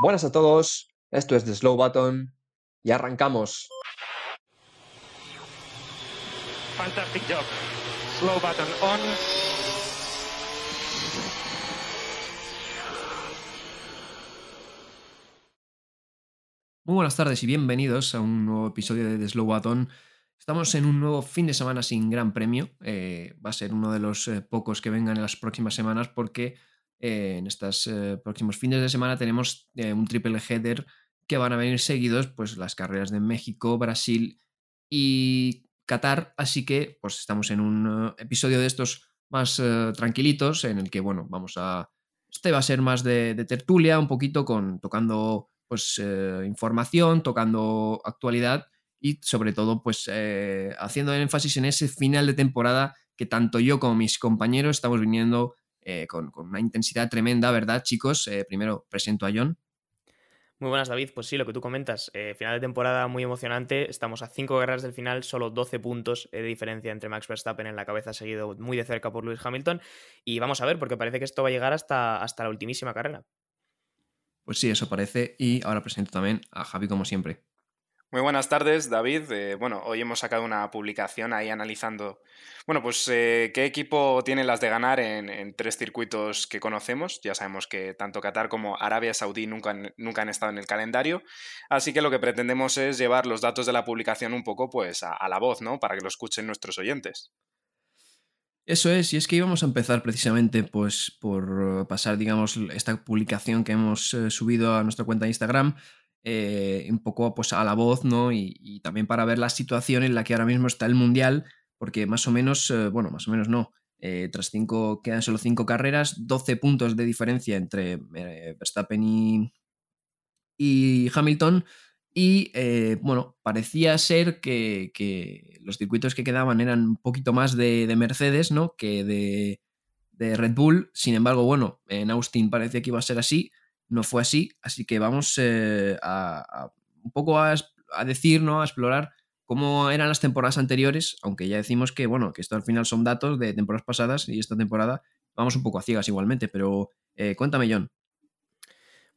Buenas a todos, esto es The Slow Button y arrancamos. Fantastic job. Slow button on. Muy buenas tardes y bienvenidos a un nuevo episodio de The Slow Button. Estamos en un nuevo fin de semana sin gran premio. Eh, va a ser uno de los eh, pocos que vengan en las próximas semanas porque eh, en estos próximos fines de semana tenemos un triple header que van a venir seguidos pues las carreras de México, Brasil y Qatar. Así que pues estamos en un episodio de estos más tranquilitos en el que bueno vamos a este va a ser más de, tertulia un poquito con tocando pues información, tocando actualidad y sobre todo pues eh, haciendo énfasis en ese final de temporada que tanto yo como mis compañeros estamos viniendo eh, con, una intensidad tremenda, ¿verdad chicos? Eh, primero presento a John. Muy buenas David, pues sí, lo que tú comentas, final de temporada muy emocionante, estamos a cinco guerras del final, solo 12 puntos de diferencia entre Max Verstappen en la cabeza, seguido muy de cerca por Lewis Hamilton, y vamos a ver, porque parece que esto va a llegar hasta, hasta la ultimísima carrera. Pues sí, eso parece, y ahora presento también a Javi como siempre. Muy buenas tardes, David. Eh, bueno, hoy hemos sacado una publicación ahí analizando, bueno, pues eh, qué equipo tiene las de ganar en, tres circuitos que conocemos. Ya sabemos que tanto Qatar como Arabia Saudí nunca han, nunca han estado en el calendario, así que lo que pretendemos es llevar los datos de la publicación un poco pues a, la voz, ¿no? Para que lo escuchen nuestros oyentes. Eso es, y es que íbamos a empezar precisamente pues por pasar, digamos, esta publicación que hemos eh, subido a nuestra cuenta de Instagram eh, un poco pues, a la voz, ¿no? Y, también para ver la situación en la que ahora mismo está el Mundial, porque más o menos, eh, bueno, más o menos no. Eh, tras cinco, quedan solo cinco carreras, 12 puntos de diferencia entre Verstappen y, Hamilton. Y bueno, parecía ser que, los circuitos que quedaban eran un poquito más de, de Mercedes, ¿no? Que de, de Red Bull. Sin embargo, bueno, en Austin parecía que iba a ser así no fue así, así que vamos eh, a, un poco a, decir, ¿no? a explorar cómo eran las temporadas anteriores, aunque ya decimos que, bueno, que esto al final son datos de temporadas pasadas y esta temporada vamos un poco a ciegas igualmente, pero eh, cuéntame, John,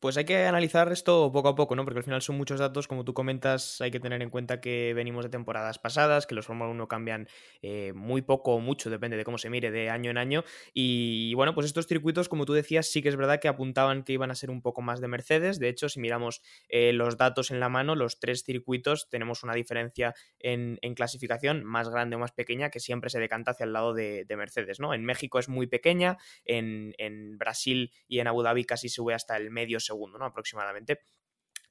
pues hay que analizar esto poco a poco, ¿no? Porque al final son muchos datos, como tú comentas, hay que tener en cuenta que venimos de temporadas pasadas, que los Fórmula 1 cambian eh, muy poco o mucho, depende de cómo se mire, de año en año. Y bueno, pues estos circuitos, como tú decías, sí que es verdad que apuntaban que iban a ser un poco más de Mercedes. De hecho, si miramos eh, los datos en la mano, los tres circuitos tenemos una diferencia en, clasificación más grande o más pequeña que siempre se decanta hacia el lado de, Mercedes, ¿no? En México es muy pequeña, en, Brasil y en Abu Dhabi casi sube hasta el medio segundo, ¿no? Aproximadamente.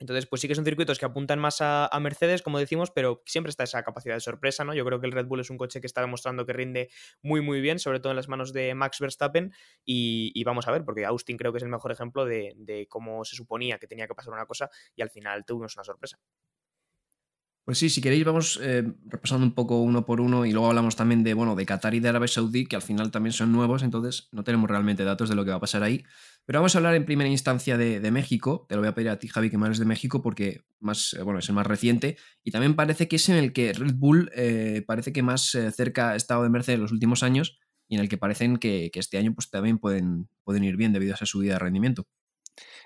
Entonces, pues sí que son circuitos que apuntan más a, Mercedes, como decimos, pero siempre está esa capacidad de sorpresa, ¿no? Yo creo que el Red Bull es un coche que está demostrando que rinde muy, muy bien, sobre todo en las manos de Max Verstappen. Y, vamos a ver, porque Austin creo que es el mejor ejemplo de, de, cómo se suponía que tenía que pasar una cosa y al final tuvimos una sorpresa. Pues sí, si queréis vamos eh, repasando un poco uno por uno y luego hablamos también de, bueno, de Qatar y de Arabia Saudí, que al final también son nuevos, entonces no tenemos realmente datos de lo que va a pasar ahí. Pero vamos a hablar en primera instancia de, México. Te lo voy a pedir a ti, Javi, que me de México porque más, eh, bueno, es el más reciente. Y también parece que es en el que Red Bull eh, parece que más cerca ha estado de Mercedes en los últimos años y en el que parecen que, este año pues, también pueden, pueden ir bien debido a esa subida de rendimiento.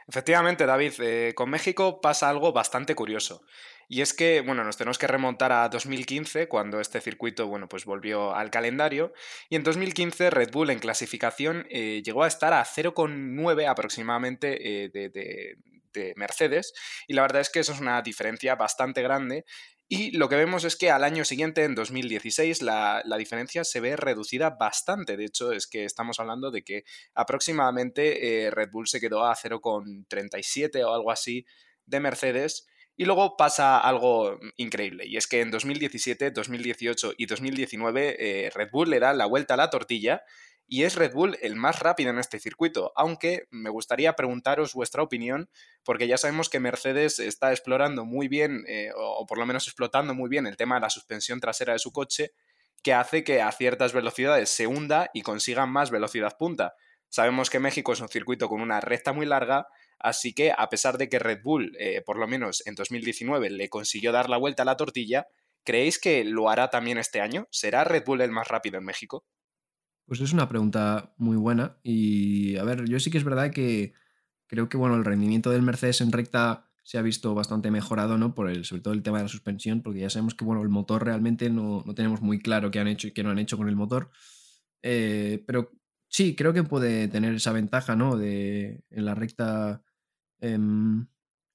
Efectivamente, David, con México pasa algo bastante curioso. Y es que, bueno, nos tenemos que remontar a 2015, cuando este circuito, bueno, pues volvió al calendario. Y en 2015 Red Bull en clasificación eh, llegó a estar a 0,9 aproximadamente eh, de, Mercedes. Y la verdad es que eso es una diferencia bastante grande. Y lo que vemos es que al año siguiente, en 2016, la, la, diferencia se ve reducida bastante. De hecho, es que estamos hablando de que aproximadamente eh, Red Bull se quedó a 0,37 o algo así de Mercedes. Y luego pasa algo increíble, y es que en 2017, 2018 y 2019 eh, Red Bull le da la vuelta a la tortilla y es Red Bull el más rápido en este circuito, aunque me gustaría preguntaros vuestra opinión, porque ya sabemos que Mercedes está explorando muy bien, eh, o por lo menos explotando muy bien el tema de la suspensión trasera de su coche, que hace que a ciertas velocidades se hunda y consiga más velocidad punta. Sabemos que México es un circuito con una recta muy larga, así que a pesar de que Red Bull, eh, por lo menos en 2019, le consiguió dar la vuelta a la tortilla, ¿creéis que lo hará también este año? ¿Será Red Bull el más rápido en México? Pues es una pregunta muy buena y a ver, yo sí que es verdad que creo que bueno, el rendimiento del Mercedes en recta se ha visto bastante mejorado, ¿no? Por el, sobre todo el tema de la suspensión, porque ya sabemos que bueno, el motor realmente no, no tenemos muy claro qué han hecho y qué no han hecho con el motor. Eh, pero sí, creo que puede tener esa ventaja, ¿no? De en la recta em,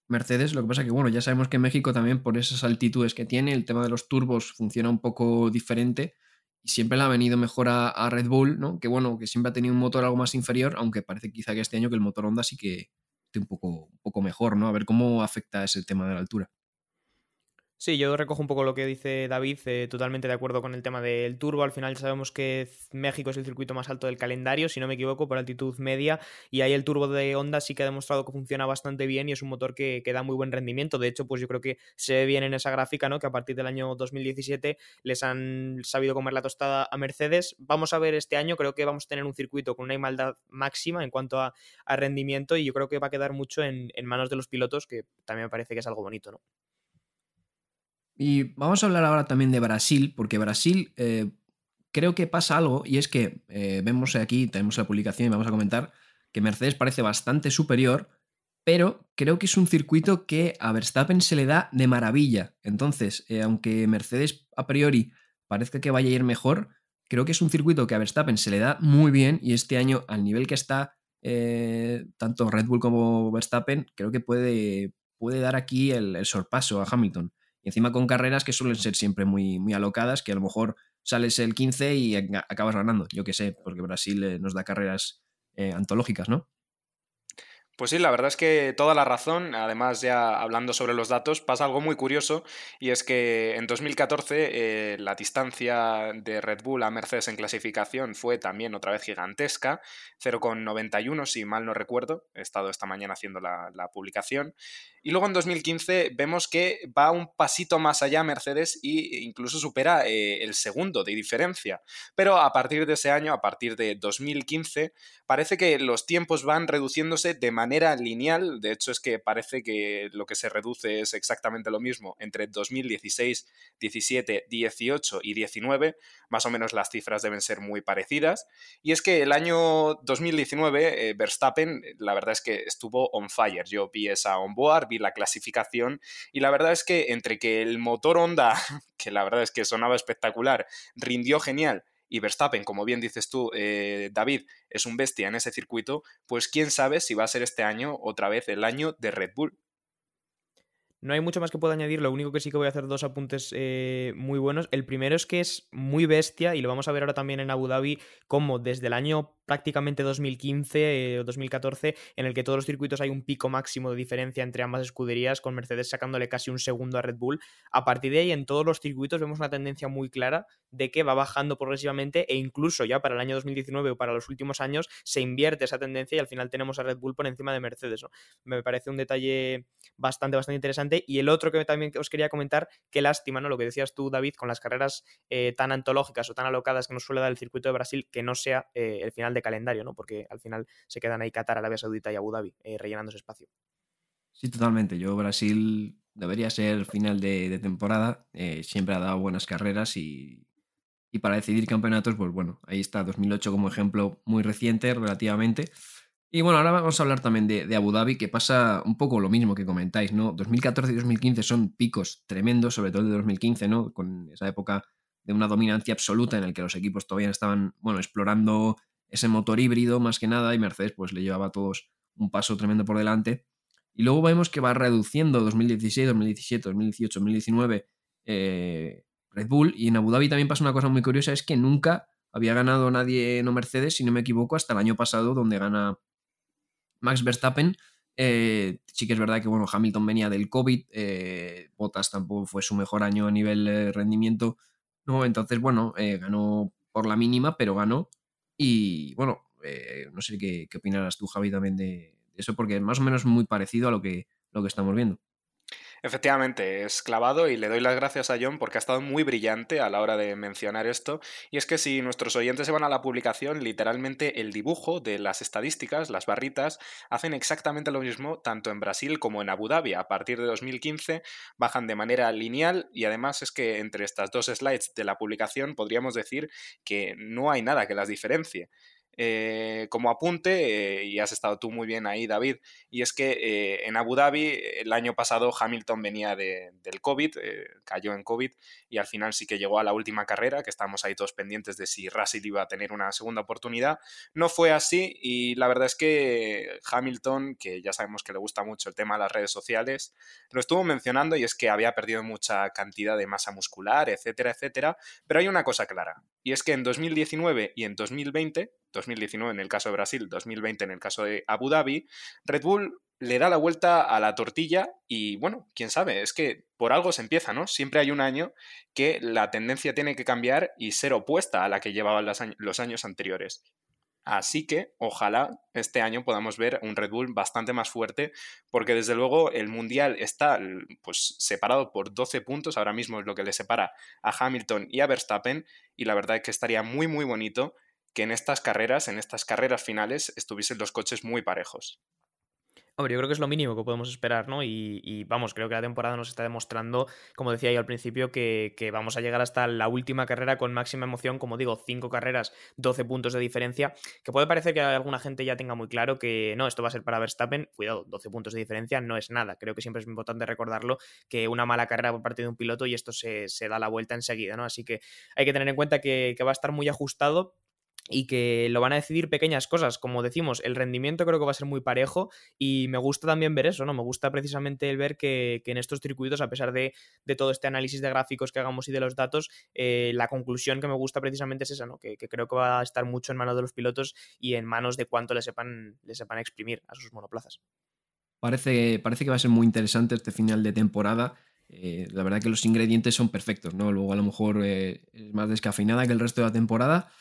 Mercedes. Lo que pasa que, bueno, ya sabemos que México también, por esas altitudes que tiene, el tema de los turbos funciona un poco diferente y siempre le ha venido mejor a, Red Bull, ¿no? Que bueno, que siempre ha tenido un motor algo más inferior, aunque parece quizá que este año que el motor Honda sí que esté un poco, un poco mejor, ¿no? A ver cómo afecta ese tema de la altura. Sí, yo recojo un poco lo que dice David, eh, totalmente de acuerdo con el tema del turbo. Al final sabemos que México es el circuito más alto del calendario, si no me equivoco, por altitud media, y ahí el turbo de Honda sí que ha demostrado que funciona bastante bien y es un motor que, da muy buen rendimiento. De hecho, pues yo creo que se ve bien en esa gráfica, ¿no? Que a partir del año 2017 les han sabido comer la tostada a Mercedes. Vamos a ver este año, creo que vamos a tener un circuito con una igualdad máxima en cuanto a, rendimiento y yo creo que va a quedar mucho en, en manos de los pilotos, que también me parece que es algo bonito, ¿no? Y vamos a hablar ahora también de Brasil, porque Brasil eh, creo que pasa algo, y es que eh, vemos aquí, tenemos la publicación y vamos a comentar que Mercedes parece bastante superior, pero creo que es un circuito que a Verstappen se le da de maravilla. Entonces, eh, aunque Mercedes a priori parezca que vaya a ir mejor, creo que es un circuito que a Verstappen se le da muy bien y este año, al nivel que está tanto Red Bull como Verstappen, creo que puede, puede dar aquí el sorpaso a Hamilton. Y encima con carreras que suelen ser siempre muy, muy alocadas, que a lo mejor sales el 15 y acabas ganando, yo qué sé, porque Brasil eh, nos da carreras eh, antológicas, ¿no? Pues sí, la verdad es que toda la razón, además ya hablando sobre los datos, pasa algo muy curioso y es que en 2014 eh, la distancia de Red Bull a Mercedes en clasificación fue también otra vez gigantesca, 0,91 si mal no recuerdo, he estado esta mañana haciendo la, publicación, y luego en 2015 vemos que va un pasito más allá Mercedes e incluso supera eh, el segundo de diferencia, pero a partir de ese año, a partir de 2015, parece que los tiempos van reduciéndose de manera lineal, de hecho es que parece que lo que se reduce es exactamente lo mismo entre 2016, 17, 18 y 19, más o menos las cifras deben ser muy parecidas, y es que el año 2019 eh, Verstappen la verdad es que estuvo on fire, yo vi esa onboard, vi la clasificación y la verdad es que entre que el motor Honda, que la verdad es que sonaba espectacular, rindió genial, y Verstappen, como bien dices tú, eh, David, es un bestia en ese circuito, pues quién sabe si va a ser este año otra vez el año de Red Bull. No hay mucho más que pueda añadir, lo único que sí que voy a hacer dos apuntes eh, muy buenos. El primero es que es muy bestia y lo vamos a ver ahora también en Abu Dhabi, como desde el año prácticamente 2015 o 2014, en el que todos los circuitos hay un pico máximo de diferencia entre ambas escuderías, con Mercedes sacándole casi un segundo a Red Bull. A partir de ahí, en todos los circuitos vemos una tendencia muy clara de que va bajando progresivamente e incluso ya para el año 2019 o para los últimos años se invierte esa tendencia y al final tenemos a Red Bull por encima de Mercedes. Me parece un detalle bastante, bastante interesante. Y el otro que también os quería comentar, qué lástima, ¿no? Lo que decías tú, David, con las carreras eh, tan antológicas o tan alocadas que nos suele dar el circuito de Brasil, que no sea eh, el final de calendario, ¿no? Porque al final se quedan ahí Qatar, Arabia Saudita y Abu Dhabi eh, rellenando ese espacio. Sí, totalmente. Yo Brasil debería ser final de, temporada. Eh, siempre ha dado buenas carreras y, y, para decidir campeonatos, pues bueno, ahí está 2008 como ejemplo muy reciente relativamente. Y bueno, ahora vamos a hablar también de, de, Abu Dhabi, que pasa un poco lo mismo que comentáis, ¿no? 2014 y 2015 son picos tremendos, sobre todo el de 2015, ¿no? Con esa época de una dominancia absoluta en el que los equipos todavía estaban, bueno, explorando ese motor híbrido más que nada y Mercedes pues le llevaba a todos un paso tremendo por delante. Y luego vemos que va reduciendo 2016, 2017, 2018, 2019 Red Bull y en Abu Dhabi también pasa una cosa muy curiosa, es que nunca había ganado nadie no Mercedes, si no me equivoco, hasta el año pasado donde gana Max Verstappen. Eh, sí que es verdad que bueno, Hamilton venía del COVID, eh, Bottas tampoco fue su mejor año a nivel de rendimiento. No, entonces, bueno, eh, ganó por la mínima, pero ganó. Y bueno, eh, no sé qué, opinarás tú, Javi, también de, eso, porque más o menos muy parecido a lo que, lo que estamos viendo. Efectivamente, es clavado y le doy las gracias a John porque ha estado muy brillante a la hora de mencionar esto. Y es que si nuestros oyentes se van a la publicación, literalmente el dibujo de las estadísticas, las barritas, hacen exactamente lo mismo tanto en Brasil como en Abu Dhabi. A partir de 2015 bajan de manera lineal y además es que entre estas dos slides de la publicación podríamos decir que no hay nada que las diferencie. Eh, como apunte, eh, y has estado tú muy bien ahí, David, y es que eh, en Abu Dhabi el año pasado Hamilton venía de, del COVID, cayó en COVID, y al final sí que llegó a la última carrera, que estábamos ahí todos pendientes de si Russell iba a tener una segunda oportunidad. No fue así, y la verdad es que Hamilton, que ya sabemos que le gusta mucho el tema de las redes sociales, lo estuvo mencionando y es que había perdido mucha cantidad de masa muscular, etcétera, etcétera, pero hay una cosa clara, y es que en 2019 y en 2020, 2019 en el caso de Brasil, 2020 en el caso de Abu Dhabi, Red Bull le da la vuelta a la tortilla y bueno, quién sabe, es que por algo se empieza, ¿no? Siempre hay un año que la tendencia tiene que cambiar y ser opuesta a la que llevaban los años anteriores. Así que ojalá este año podamos ver un Red Bull bastante más fuerte, porque desde luego el Mundial está pues, separado por 12 puntos, ahora mismo es lo que le separa a Hamilton y a Verstappen, y la verdad es que estaría muy muy bonito que en estas carreras, en estas carreras finales, estuviesen los coches muy parejos. Hombre, yo creo que es lo mínimo que podemos esperar, ¿no? Y, vamos, creo que la temporada nos está demostrando, como decía yo al principio, que, vamos a llegar hasta la última carrera con máxima emoción, como digo, cinco carreras, 12 puntos de diferencia, que puede parecer que alguna gente ya tenga muy claro que no, esto va a ser para Verstappen, cuidado, 12 puntos de diferencia no es nada, creo que siempre es importante recordarlo, que una mala carrera por parte de un piloto y esto se, da la vuelta enseguida, ¿no? Así que hay que tener en cuenta que, que va a estar muy ajustado y que lo van a decidir pequeñas cosas. Como decimos, el rendimiento creo que va a ser muy parejo y me gusta también ver eso, ¿no? Me gusta precisamente el ver que, en estos circuitos, a pesar de, todo este análisis de gráficos que hagamos y de los datos, eh, la conclusión que me gusta precisamente es esa, ¿no? Que, creo que va a estar mucho en manos de los pilotos y en manos de cuánto le sepan, le sepan exprimir a sus monoplazas. Parece, parece que va a ser muy interesante este final de temporada. Eh, la verdad que los ingredientes son perfectos, ¿no? Luego a lo mejor eh, es más descafeinada que el resto de la temporada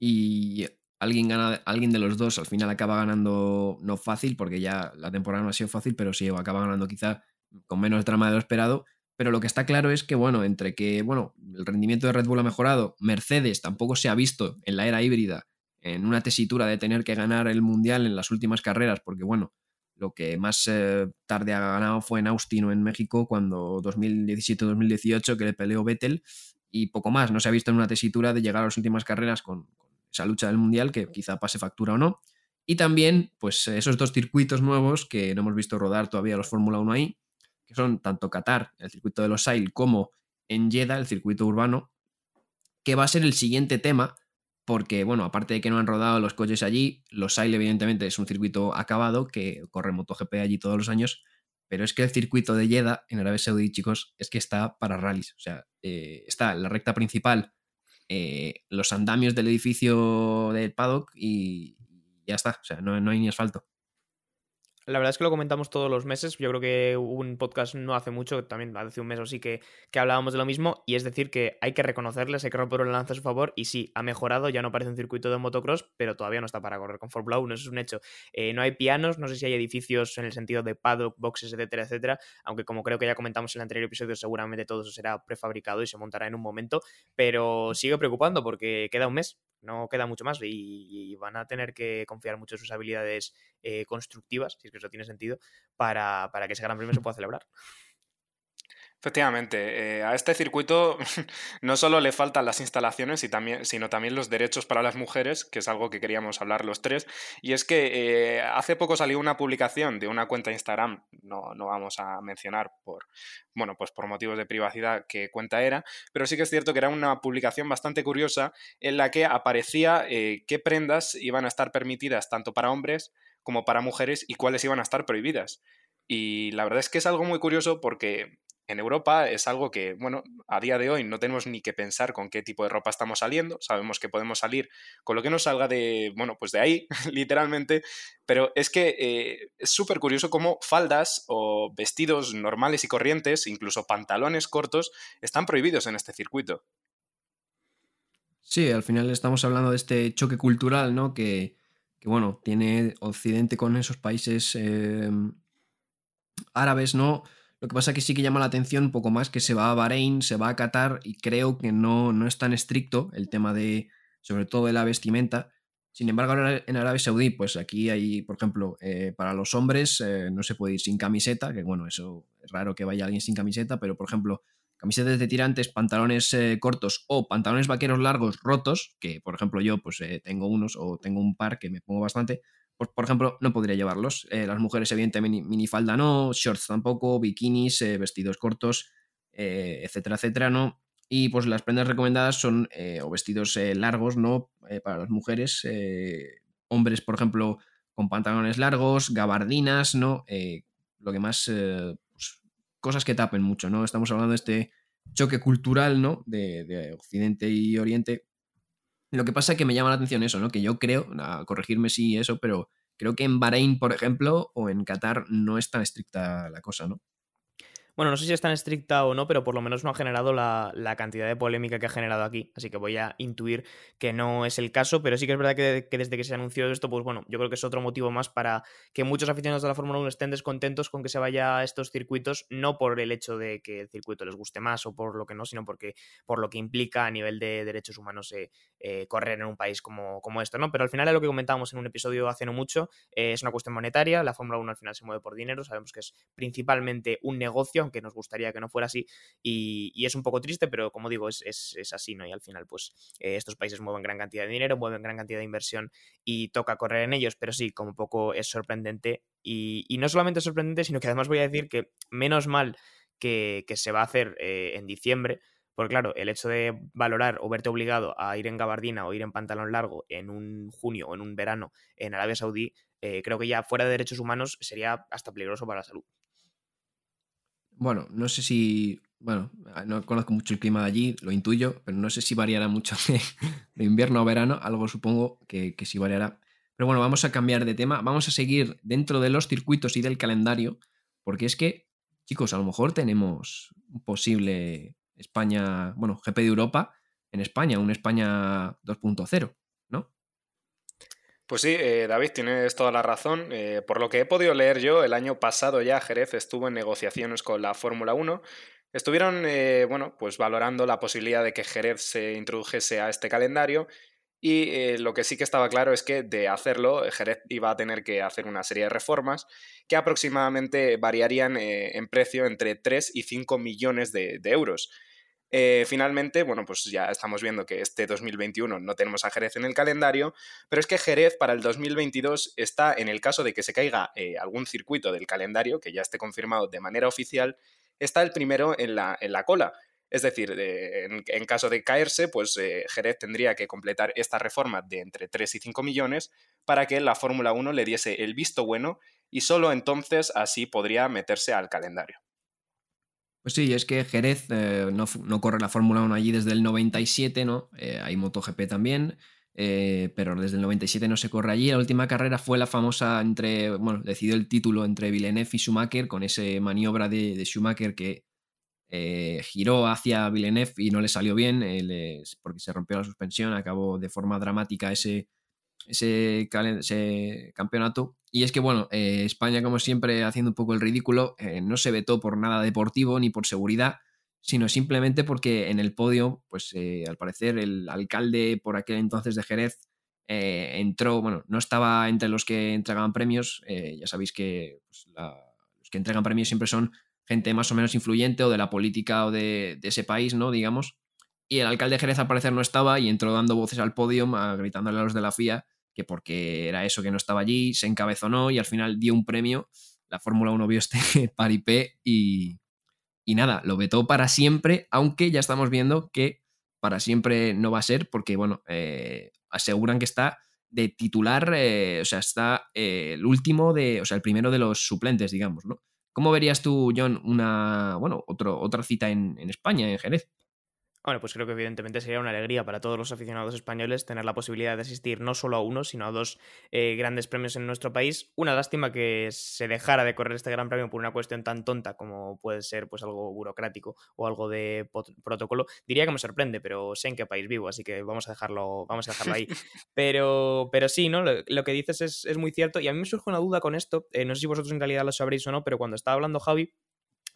y alguien, gana, alguien de los dos al final acaba ganando no fácil, porque ya la temporada no ha sido fácil, pero sí acaba ganando quizá con menos drama de lo esperado. Pero lo que está claro es que, bueno, entre que, bueno, el rendimiento de Red Bull ha mejorado, Mercedes tampoco se ha visto en la era híbrida en una tesitura de tener que ganar el Mundial en las últimas carreras, porque, bueno, lo que más eh, tarde ha ganado fue en Austin o en México, cuando 2017-2018, que le peleó Vettel, y poco más. No se ha visto en una tesitura de llegar a las últimas carreras con, esa lucha del Mundial, que quizá pase factura o no. Y también, pues esos dos circuitos nuevos que no hemos visto rodar todavía los Fórmula 1 ahí, que son tanto Qatar, el circuito de los Sail, como en Jeddah, el circuito urbano, que va a ser el siguiente tema, porque, bueno, aparte de que no han rodado los coches allí, los Sail, evidentemente, es un circuito acabado que corre MotoGP allí todos los años, pero es que el circuito de Jeddah en Arabia Saudí, chicos, es que está para rallies. O sea, eh, está la recta principal eh, los andamios del edificio del paddock y ya está. O sea, no, no hay ni asfalto. La verdad es que lo comentamos todos los meses. Yo creo que un podcast no hace mucho, también hace un mes o sí, que, que hablábamos de lo mismo. Y es decir, que hay que reconocerles, hay que romper un lance a su favor. Y sí, ha mejorado, ya no parece un circuito de motocross, pero todavía no está para correr con Fórmula 1. Eso es un hecho. Eh, no hay pianos, no sé si hay edificios en el sentido de paddock, boxes, etcétera, etcétera. Aunque como creo que ya comentamos en el anterior episodio, seguramente todo eso será prefabricado y se montará en un momento. Pero sigue preocupando porque queda un mes no queda mucho más y, van a tener que confiar mucho en sus habilidades eh, constructivas, si es que eso tiene sentido, para, para que ese Gran Premio se pueda celebrar. Efectivamente, eh, a este circuito no solo le faltan las instalaciones, sino también los derechos para las mujeres, que es algo que queríamos hablar los tres. Y es que eh, hace poco salió una publicación de una cuenta Instagram, no, no, vamos a mencionar por, bueno, pues por motivos de privacidad qué cuenta era, pero sí que es cierto que era una publicación bastante curiosa en la que aparecía eh, qué prendas iban a estar permitidas tanto para hombres como para mujeres y cuáles iban a estar prohibidas. Y la verdad es que es algo muy curioso porque en Europa es algo que, bueno, a día de hoy no tenemos ni que pensar con qué tipo de ropa estamos saliendo. Sabemos que podemos salir con lo que nos salga de, bueno, pues de ahí, literalmente. Pero es que eh, es súper curioso cómo faldas o vestidos normales y corrientes, incluso pantalones cortos, están prohibidos en este circuito. Sí, al final estamos hablando de este choque cultural, ¿no? Que, bueno, tiene Occidente con esos países eh, árabes, ¿no? Lo que pasa es que sí que llama la atención un poco más que se va a Bahrein, se va a Qatar y creo que no, no es tan estricto el tema de, sobre todo de la vestimenta. Sin embargo, en Arabia Saudí, pues aquí hay, por ejemplo, eh, para los hombres eh, no se puede ir sin camiseta, que bueno, eso es raro que vaya alguien sin camiseta, pero por ejemplo, camisetas de tirantes, pantalones eh, cortos o pantalones vaqueros largos rotos, que por ejemplo yo pues tengo unos o tengo un par que me pongo bastante, pues por ejemplo no podría llevarlos. Eh, las mujeres evidentemente minifalda no, shorts tampoco, bikinis, vestidos cortos, etcétera, etcétera, ¿no? Y pues las prendas recomendadas son o vestidos largos, ¿no? para las mujeres, hombres por ejemplo con pantalones largos, gabardinas, ¿no? lo que más cosas que tapen mucho, ¿no? Estamos hablando de este choque cultural, ¿no? De, Occidente y Oriente. Lo que pasa es que me llama la atención eso, ¿no? Que yo creo, a corregirme si eso, pero creo que en Bahrein, por ejemplo, o en Qatar no es tan estricta la cosa, ¿no? Bueno, no sé si es tan estricta o no, pero por lo menos no ha generado la, cantidad de polémica que ha generado aquí. Así que voy a intuir que no es el caso, pero sí que es verdad que, desde que se anunció esto, pues bueno, yo creo que es otro motivo más para que muchos aficionados de la Fórmula 1 estén descontentos con que se vaya a estos circuitos, no por el hecho de que el circuito les guste más o por lo que no, sino porque por lo que implica a nivel de derechos humanos eh, eh, correr en un país como, como esto, ¿no? Pero al final es lo que comentábamos en un episodio hace no mucho, eh, es una cuestión monetaria, la Fórmula 1 al final se mueve por dinero, sabemos que es principalmente un negocio, que nos gustaría que no fuera así, y, es un poco triste, pero como digo, es, así, ¿no? Y al final, pues eh, estos países mueven gran cantidad de dinero, mueven gran cantidad de inversión y toca correr en ellos, pero sí, como poco es sorprendente, y, no solamente sorprendente, sino que además voy a decir que menos mal que, se va a hacer eh, en diciembre, porque claro, el hecho de valorar o verte obligado a ir en gabardina o ir en pantalón largo en un junio o en un verano en Arabia Saudí, eh, creo que ya fuera de derechos humanos sería hasta peligroso para la salud. Bueno, no sé si. Bueno, no conozco mucho el clima de allí, lo intuyo, pero no sé si variará mucho de, invierno a verano, algo supongo que, sí variará. Pero bueno, vamos a cambiar de tema, vamos a seguir dentro de los circuitos y del calendario, porque es que, chicos, a lo mejor tenemos un posible España, bueno, GP de Europa en España, un España 2.0. Pues sí, eh, David, tienes toda la razón. Eh, por lo que he podido leer yo, el año pasado ya Jerez estuvo en negociaciones con la Fórmula 1. Estuvieron, eh, bueno, pues valorando la posibilidad de que Jerez se introdujese a este calendario y lo que sí que estaba claro es que de hacerlo, Jerez iba a tener que hacer una serie de reformas que aproximadamente variarían en precio entre 3 y 5 millones de euros. Eh, finalmente, bueno, pues ya estamos viendo que este 2021 no tenemos a Jerez en el calendario, pero es que Jerez para el 2022 está en el caso de que se caiga eh, algún circuito del calendario, que ya esté confirmado de manera oficial, está el primero en la, en la cola. Es decir, en, caso de caerse, pues eh, Jerez tendría que completar esta reforma de entre 3 y 5 millones para que la Fórmula 1 le diese el visto bueno y solo entonces así podría meterse al calendario. Pues sí, es que Jerez eh, no, corre la Fórmula 1 allí desde el 97, ¿no? Eh, hay MotoGP también, eh, pero desde el 97 no se corre allí. La última carrera fue la famosa entre, bueno, decidió el título entre Villeneuve y Schumacher con ese maniobra de, Schumacher que giró hacia Villeneuve y no le salió bien porque se rompió la suspensión, acabó de forma dramática ese, ese, campeonato. Y es que, bueno, eh, España, como siempre, haciendo un poco el ridículo, eh, no se vetó por nada deportivo ni por seguridad, sino simplemente porque en el podio, pues eh, al parecer el alcalde por aquel entonces de Jerez entró, bueno, no estaba entre los que entregaban premios, ya sabéis que pues, los que entregan premios siempre son gente más o menos influyente o de la política o de, de ese país, ¿no? Digamos. Y el alcalde de Jerez al parecer no estaba y entró dando voces al podio, gritándole a los de la FIA que porque era eso que no estaba allí, se encabezonó y al final dio un premio. La Fórmula 1 vio este paripé y, y nada, lo vetó para siempre, aunque ya estamos viendo que para siempre no va a ser, porque bueno, eh, aseguran que está de titular, eh, o sea, está eh, el último de, o sea, el primero de los suplentes, digamos, ¿no? ¿Cómo verías tú, John, una, bueno, otra cita en, en España, en Jerez? Bueno, pues creo que evidentemente sería una alegría para todos los aficionados españoles tener la posibilidad de asistir no solo a uno, sino a dos eh, grandes premios en nuestro país. Una lástima que se dejara de correr este gran premio por una cuestión tan tonta como puede ser pues algo burocrático o algo de protocolo. Diría que me sorprende, pero sé en qué país vivo, así que vamos a dejarlo, vamos a dejarlo ahí. Pero, pero sí, ¿no? Lo, que dices es, muy cierto. Y a mí me surge una duda con esto. Eh, no sé si vosotros en realidad lo sabréis o no, pero cuando estaba hablando Javi,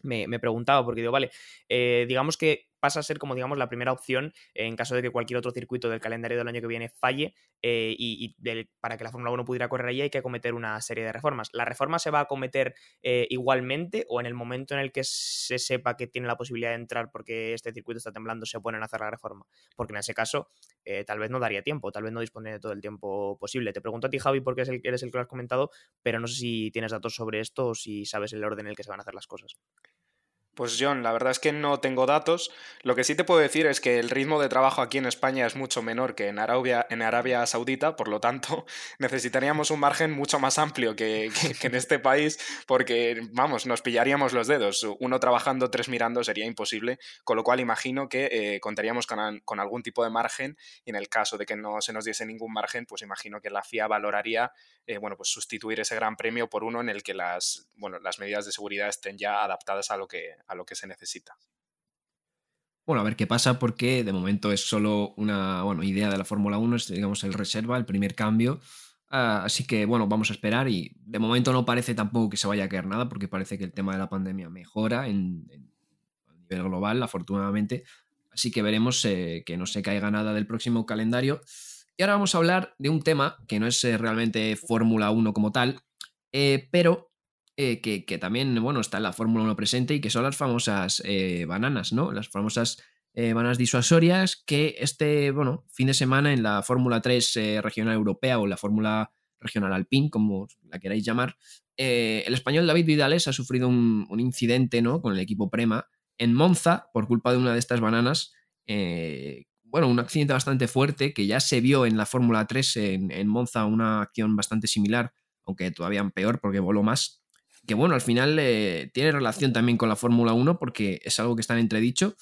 me, preguntaba, porque digo, vale, eh, digamos que pasa a ser como, digamos, la primera opción en caso de que cualquier otro circuito del calendario del año que viene falle eh, y, para que la Fórmula 1 pudiera correr allí hay que acometer una serie de reformas. ¿La reforma se va a acometer eh, igualmente o en el momento en el que se sepa que tiene la posibilidad de entrar porque este circuito está temblando se oponen a hacer la reforma? Porque en ese caso eh, tal vez no daría tiempo, tal vez no dispone de todo el tiempo posible. Te pregunto a ti, Javi, porque eres el que lo has comentado, pero no sé si tienes datos sobre esto o si sabes el orden en el que se van a hacer las cosas. Pues John, la verdad es que no tengo datos. Lo que sí te puedo decir es que el ritmo de trabajo aquí en España es mucho menor que en Arabia, en Arabia Saudita, por lo tanto necesitaríamos un margen mucho más amplio que, en este país porque, vamos, nos pillaríamos los dedos. Uno trabajando, tres mirando sería imposible, con lo cual imagino que eh, contaríamos con, con, algún tipo de margen y en el caso de que no se nos diese ningún margen, pues imagino que la FIA valoraría eh, bueno, pues sustituir ese gran premio por uno en el que las, bueno, las medidas de seguridad estén ya adaptadas a lo que, a lo que se necesita. Bueno, a ver qué pasa porque de momento es solo una bueno, idea de la Fórmula 1, es digamos el reserva, el primer cambio. Ah, así que bueno, vamos a esperar y de momento no parece tampoco que se vaya a caer nada porque parece que el tema de la pandemia mejora en, a nivel global, afortunadamente. Así que veremos eh, que no se caiga nada del próximo calendario. Y ahora vamos a hablar de un tema que no es eh, realmente Fórmula 1 como tal, eh, pero eh, que, también, bueno, está en la Fórmula 1 presente y que son las famosas bananas, ¿no? Las famosas bananas disuasorias que este, bueno, fin de semana en la Fórmula 3 regional europea o la Fórmula regional alpine, como la queráis llamar, el español David Vidales ha sufrido un, incidente, ¿no? Con el equipo Prema en Monza por culpa de una de estas bananas bueno, un accidente bastante fuerte que ya se vio en la Fórmula 3 en, Monza, una acción bastante similar, aunque todavía peor porque voló más. Que bueno, al final eh, tiene relación también con la Fórmula 1 porque es algo que está en entredicho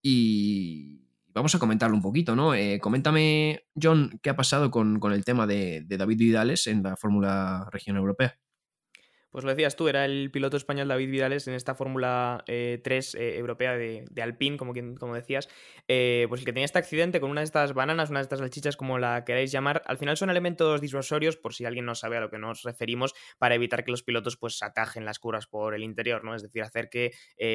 y vamos a comentarlo un poquito, ¿no? Eh, coméntame, John, qué ha pasado con, el tema de, de David Vidales en la Fórmula Región Europea. Pues lo decías tú, era el piloto español David Vidales en esta Fórmula 3 eh, eh, europea de, Alpine, como, como decías, eh, pues el que tenía este accidente con una de estas bananas, una de estas salchichas, como la queráis llamar, al final son elementos disuasorios, por si alguien no sabe a lo que nos referimos, para evitar que los pilotos pues atajen las curvas por el interior, ¿no? Es decir, hacer que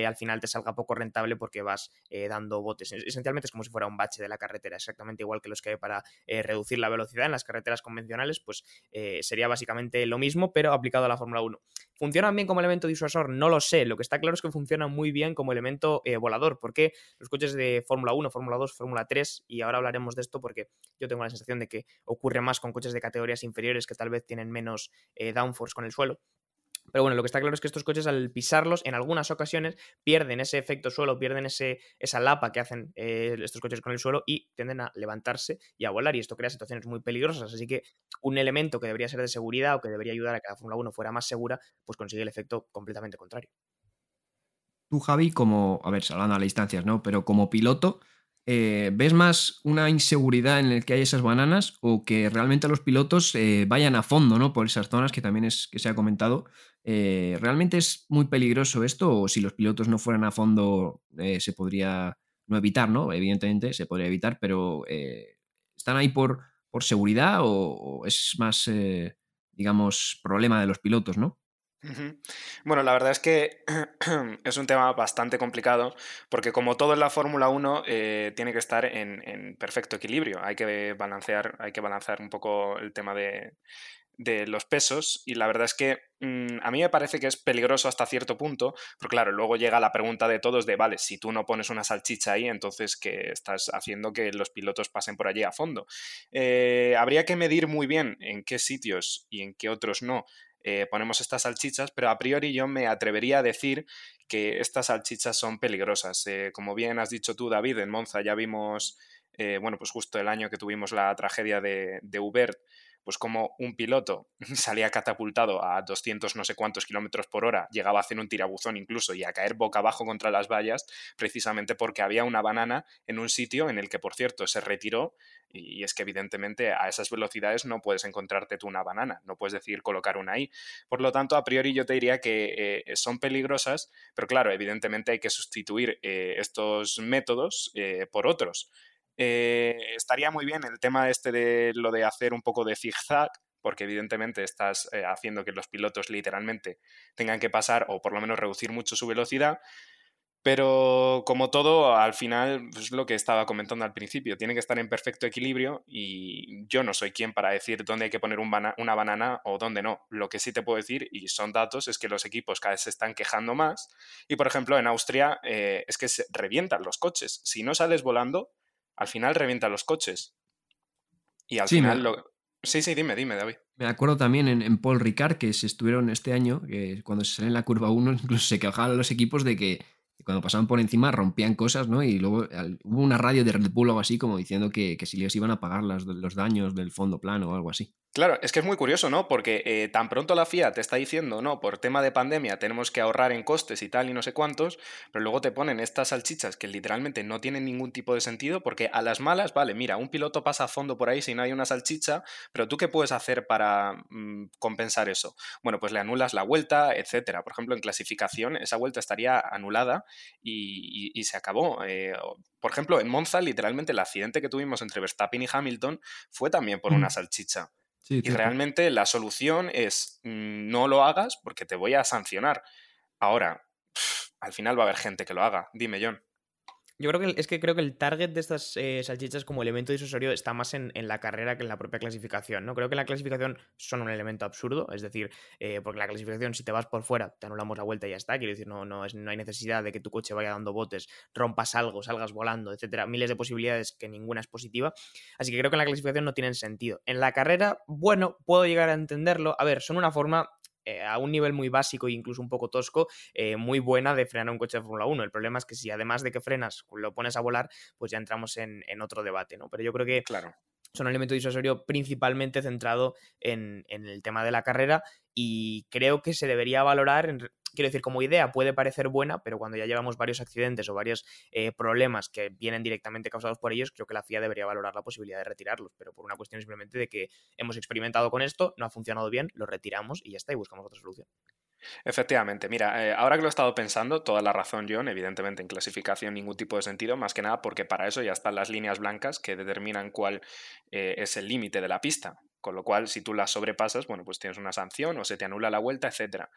al final te salga poco rentable porque vas dando botes. Esencialmente es como si fuera un bache de la carretera, exactamente igual que los que hay para reducir la velocidad en las carreteras convencionales, pues sería básicamente lo mismo, pero aplicado a la Fórmula 1. ¿Funcionan bien como elemento disuasor? No lo sé. Lo que está claro es que funcionan muy bien como elemento eh, volador, porque los coches de Fórmula 1, Fórmula 2, Fórmula 3, y ahora hablaremos de esto porque yo tengo la sensación de que ocurre más con coches de categorías inferiores que tal vez tienen menos eh, downforce con el suelo. Pero bueno, lo que está claro es que estos coches al pisarlos en algunas ocasiones pierden ese efecto suelo, pierden ese, esa lapa que hacen eh, estos coches con el suelo y tienden a levantarse y a volar y esto crea situaciones muy peligrosas. Así que un elemento que debería ser de seguridad o que debería ayudar a que la Fórmula 1 fuera más segura, pues consigue el efecto completamente contrario. Tú, Javi, como, a ver, hablando a las distancias, ¿no? Pero como piloto, eh, ¿ves más una inseguridad en el que hay esas bananas o que realmente los pilotos eh, vayan a fondo ¿no? por esas zonas que también es que se ha comentado? Eh, ¿Realmente es muy peligroso esto o si los pilotos no fueran a fondo se podría no evitar, ¿no? Evidentemente se podría evitar, pero ¿están ahí por, por seguridad o es más, digamos, problema de los pilotos, ¿no? Bueno, la verdad es que es un tema bastante complicado porque como todo en la Fórmula 1 eh, tiene que estar en, perfecto equilibrio. Hay que balancear, hay que balancear un poco el tema de, los pesos y la verdad es que mm, a mí me parece que es peligroso hasta cierto punto, pero claro, luego llega la pregunta de todos de, vale, si tú no pones una salchicha ahí, entonces que estás haciendo que los pilotos pasen por allí a fondo. Eh, habría que medir muy bien en qué sitios y en qué otros no eh, ponemos estas salchichas, pero a priori yo me atrevería a decir que estas salchichas son peligrosas. Eh, como bien has dicho tú, David, en Monza ya vimos, eh, bueno, pues justo el año que tuvimos la tragedia de, de pues como un piloto salía catapultado a 200 no sé cuántos kilómetros por hora, llegaba a hacer un tirabuzón incluso y a caer boca abajo contra las vallas, precisamente porque había una banana en un sitio en el que, por cierto, se retiró y es que evidentemente a esas velocidades no puedes encontrarte tú una banana, no puedes decir colocar una ahí. Por lo tanto, a priori yo te diría que eh, son peligrosas, pero claro, evidentemente hay que sustituir eh, estos métodos eh, por otros. Estaría muy bien el tema este de lo de hacer un poco de zigzag, porque evidentemente estás haciendo que los pilotos literalmente tengan que pasar o por lo menos reducir mucho su velocidad. Pero como todo, al final, es lo que estaba comentando al principio, tiene que estar en perfecto equilibrio y yo no soy quien para decir dónde hay que poner una banana o dónde no. Lo que sí te puedo decir, y son datos, es que los equipos cada vez se están quejando más y, por ejemplo, en Austria eh, es que se revientan los coches. Si no sales volando, al final revientan los coches. Y al final... Lo... Sí, sí, dime, dime, David. Me acuerdo también en, Paul Ricard que se estuvieron este año, que cuando se sale en la curva 1, incluso se quejaban los equipos de que cuando pasaban por encima rompían cosas, ¿no? Y luego hubo una radio de Red Bull o algo así como diciendo que, que si les iban a pagar los daños del fondo plano o algo así. Claro, es que es muy curioso, ¿no? Porque eh, tan pronto la FIA te está diciendo, no, por tema de pandemia tenemos que ahorrar en costes y tal y no sé cuántos, pero luego te ponen estas salchichas que literalmente no tienen ningún tipo de sentido porque a las malas, vale, mira, un piloto pasa a fondo por ahí si no hay una salchicha, pero tú qué puedes hacer para mm, compensar eso? Bueno, pues le anulas la vuelta, etcétera. Por ejemplo, en clasificación esa vuelta estaría anulada y, se acabó. Eh, por ejemplo, en Monza, literalmente el accidente que tuvimos entre Verstappen y Hamilton fue también por una mm. salchicha y realmente la solución es mm, no lo hagas porque te voy a sancionar. Ahora, al final va a haber gente que lo haga. Dime, John. Yo creo que es que creo que el target de estas eh, salchichas como elemento disuasorio está más en, la carrera que en la propia clasificación. ¿no? Creo que en la clasificación son un elemento absurdo, es decir, eh, porque la clasificación, si te vas por fuera, te anulamos la vuelta y ya está. Quiero decir, no, no, es, no hay necesidad de que tu coche vaya dando botes, rompas algo, salgas volando, etcétera. Miles de posibilidades que ninguna es positiva. Así que creo que en la clasificación no tienen sentido. En la carrera, bueno, puedo llegar a entenderlo. A ver, son una forma eh, a un nivel muy básico e incluso un poco tosco, eh, muy buena de frenar un coche de Fórmula 1. El problema es que si además de que frenas lo pones a volar, pues ya entramos en, en otro debate, ¿no? Pero yo creo que claro son un elemento disuasorio principalmente centrado en, el tema de la carrera y creo que se debería valorar, quiero decir, como idea puede parecer buena, pero cuando ya llevamos varios accidentes o varios eh, problemas que vienen directamente causados por ellos, creo que la FIA debería valorar la posibilidad de retirarlos, pero por una cuestión simplemente de que hemos experimentado con esto, no ha funcionado bien, lo retiramos y ya está, y buscamos otra solución. Efectivamente, mira, eh, ahora que lo he estado pensando, toda la razón, John, evidentemente en clasificación ningún tipo de sentido, más que nada porque para eso ya están las líneas blancas que determinan cuál eh, es el límite de la pista. Con lo cual, si tú las sobrepasas, bueno, pues tienes una sanción o se te anula la vuelta, etcétera.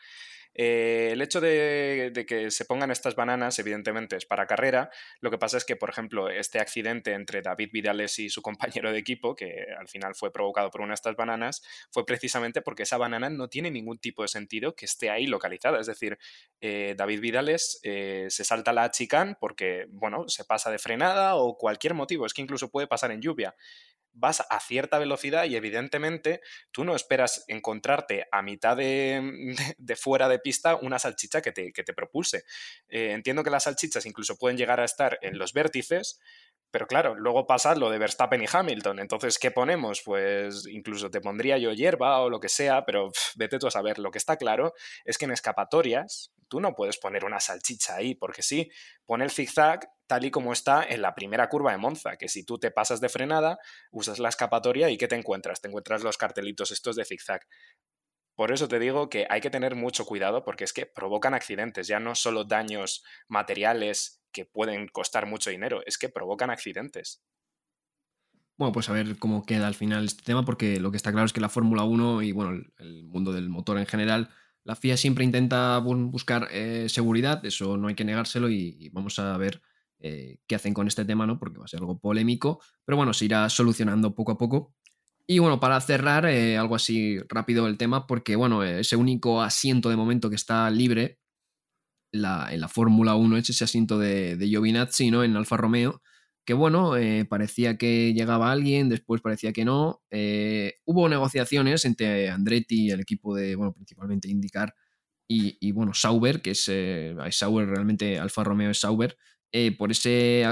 Eh, el hecho de, que se pongan estas bananas, evidentemente, es para carrera. Lo que pasa es que, por ejemplo, este accidente entre David Vidales y su compañero de equipo, que al final fue provocado por una de estas bananas, fue precisamente porque esa banana no tiene ningún tipo de sentido que esté ahí localizada. Es decir, eh, David Vidales eh, se salta la chicane porque, bueno, se pasa de frenada o cualquier motivo. Es que incluso puede pasar en lluvia vas a cierta velocidad y evidentemente tú no esperas encontrarte a mitad de, fuera de pista una salchicha que te, que te propulse. Eh, entiendo que las salchichas incluso pueden llegar a estar en los vértices, pero claro, luego pasa lo de Verstappen y Hamilton. Entonces, ¿qué ponemos? Pues incluso te pondría yo hierba o lo que sea, pero vete tú a saber. Lo que está claro es que en escapatorias tú no puedes poner una salchicha ahí, porque sí, pone el zigzag tal y como está en la primera curva de Monza, que si tú te pasas de frenada, usas la escapatoria y ¿qué te encuentras? Te encuentras los cartelitos estos de zigzag. Por eso te digo que hay que tener mucho cuidado porque es que provocan accidentes, ya no solo daños materiales que pueden costar mucho dinero, es que provocan accidentes. Bueno, pues a ver cómo queda al final este tema, porque lo que está claro es que la Fórmula 1 y bueno, el mundo del motor en general, la FIA siempre intenta buscar eh, seguridad, eso no hay que negárselo y, vamos a ver eh, qué hacen con este tema, ¿no? Porque va a ser algo polémico, pero bueno, se irá solucionando poco a poco. Y bueno, para cerrar, eh, algo así rápido el tema, porque bueno, ese único asiento de momento que está libre en la Fórmula 1 es ese asiento de, de Giovinazzi, ¿no? En Alfa Romeo, que bueno, eh, parecía que llegaba alguien, después parecía que no. Eh, hubo negociaciones entre Andretti y el equipo de, bueno, principalmente IndyCar y, bueno, Sauber, que es eh, Sauber, realmente Alfa Romeo es Sauber, por ese,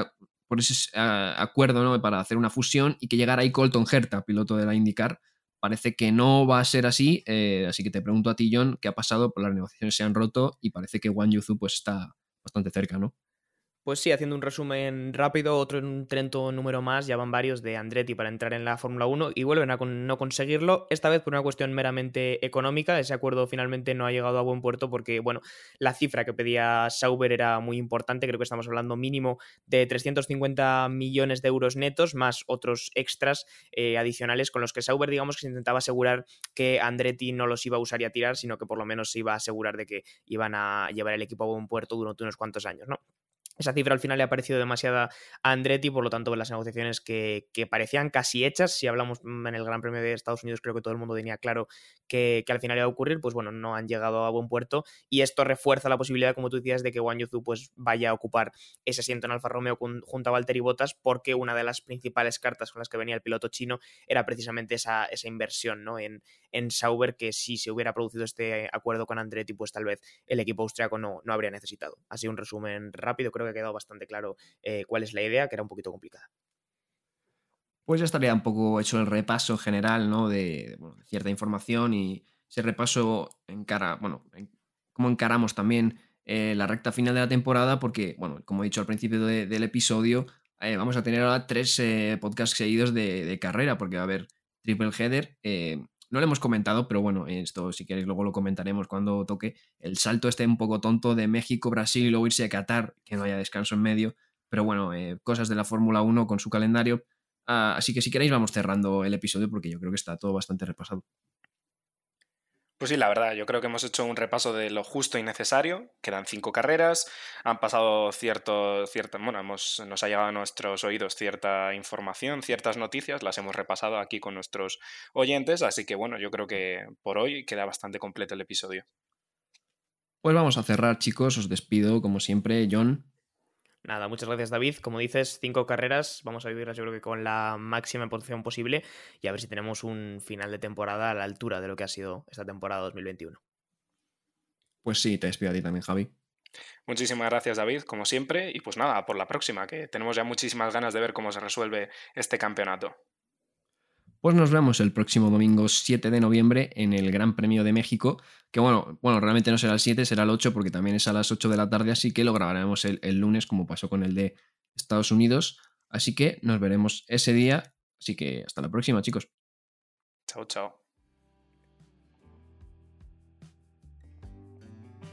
por ese acuerdo ¿no? para hacer una fusión y que llegara ahí Colton Herta, piloto de la IndyCar, Parece que no va a ser así, eh, así que te pregunto a ti, John, ¿qué ha pasado? Las negociaciones se han roto y parece que Wang Yuzu pues está bastante cerca, ¿no? Pues sí, haciendo un resumen rápido, otro trento número más, ya van varios de Andretti para entrar en la Fórmula 1 y vuelven a no conseguirlo, esta vez por una cuestión meramente económica. Ese acuerdo finalmente no ha llegado a buen puerto porque, bueno, la cifra que pedía Sauber era muy importante, creo que estamos hablando mínimo de 350 millones de euros netos, más otros extras eh, adicionales con los que Sauber, digamos, que se intentaba asegurar que Andretti no los iba a usar y a tirar, sino que por lo menos se iba a asegurar de que iban a llevar el equipo a buen puerto durante unos cuantos años, ¿no? Esa cifra al final le ha parecido demasiada a Andretti, por lo tanto, las negociaciones que, parecían casi hechas, si hablamos mm, en el Gran Premio de Estados Unidos, creo que todo el mundo tenía claro que, al final iba a ocurrir, pues bueno, no han llegado a buen puerto y esto refuerza la posibilidad, como tú decías, de que Wang Yuzu pues vaya a ocupar ese asiento en Alfa Romeo junto a Valtteri Bottas, porque una de las principales cartas con las que venía el piloto chino era precisamente esa, esa inversión ¿no? en, en Sauber, que si se hubiera producido este acuerdo con Andretti, pues tal vez el equipo austriaco no, no habría necesitado. Así un resumen rápido, creo que ha quedado bastante claro eh, cuál es la idea, que era un poquito complicada. Pues ya estaría un poco hecho el repaso general, ¿no? De, cierta información y ese repaso encara, bueno, cómo encaramos también eh, la recta final de la temporada, porque, bueno, como he dicho al principio del episodio, eh, vamos a tener ahora tres podcasts seguidos de, carrera, porque va a haber triple header. No lo hemos comentado, pero bueno, esto si queréis luego lo comentaremos cuando toque. El salto este un poco tonto de México, Brasil y luego irse a Qatar, que no haya descanso en medio. Pero bueno, cosas de la Fórmula 1 con su calendario. Ah, así que si queréis vamos cerrando el episodio porque yo creo que está todo bastante repasado. Pues sí, la verdad, yo creo que hemos hecho un repaso de lo justo y necesario. Quedan cinco carreras, han pasado cierto, cierta, bueno, hemos, nos ha llegado a nuestros oídos cierta información, ciertas noticias, las hemos repasado aquí con nuestros oyentes, así que bueno, yo creo que por hoy queda bastante completo el episodio. Pues vamos a cerrar, chicos, os despido como siempre, John. Nada, muchas gracias David. Como dices, cinco carreras, vamos a vivirlas yo creo que con la máxima posición posible y a ver si tenemos un final de temporada a la altura de lo que ha sido esta temporada 2021. Pues sí, te despido a ti también, Javi. Muchísimas gracias David, como siempre, y pues nada, por la próxima, que tenemos ya muchísimas ganas de ver cómo se resuelve este campeonato. Pues nos vemos el próximo domingo 7 de noviembre en el Gran Premio de México, que bueno, bueno, realmente no será el 7, será el 8 porque también es a las 8 de la tarde, así que lo grabaremos el, el lunes como pasó con el de Estados Unidos. Así que nos veremos ese día. Así que hasta la próxima, chicos. Chao, chao.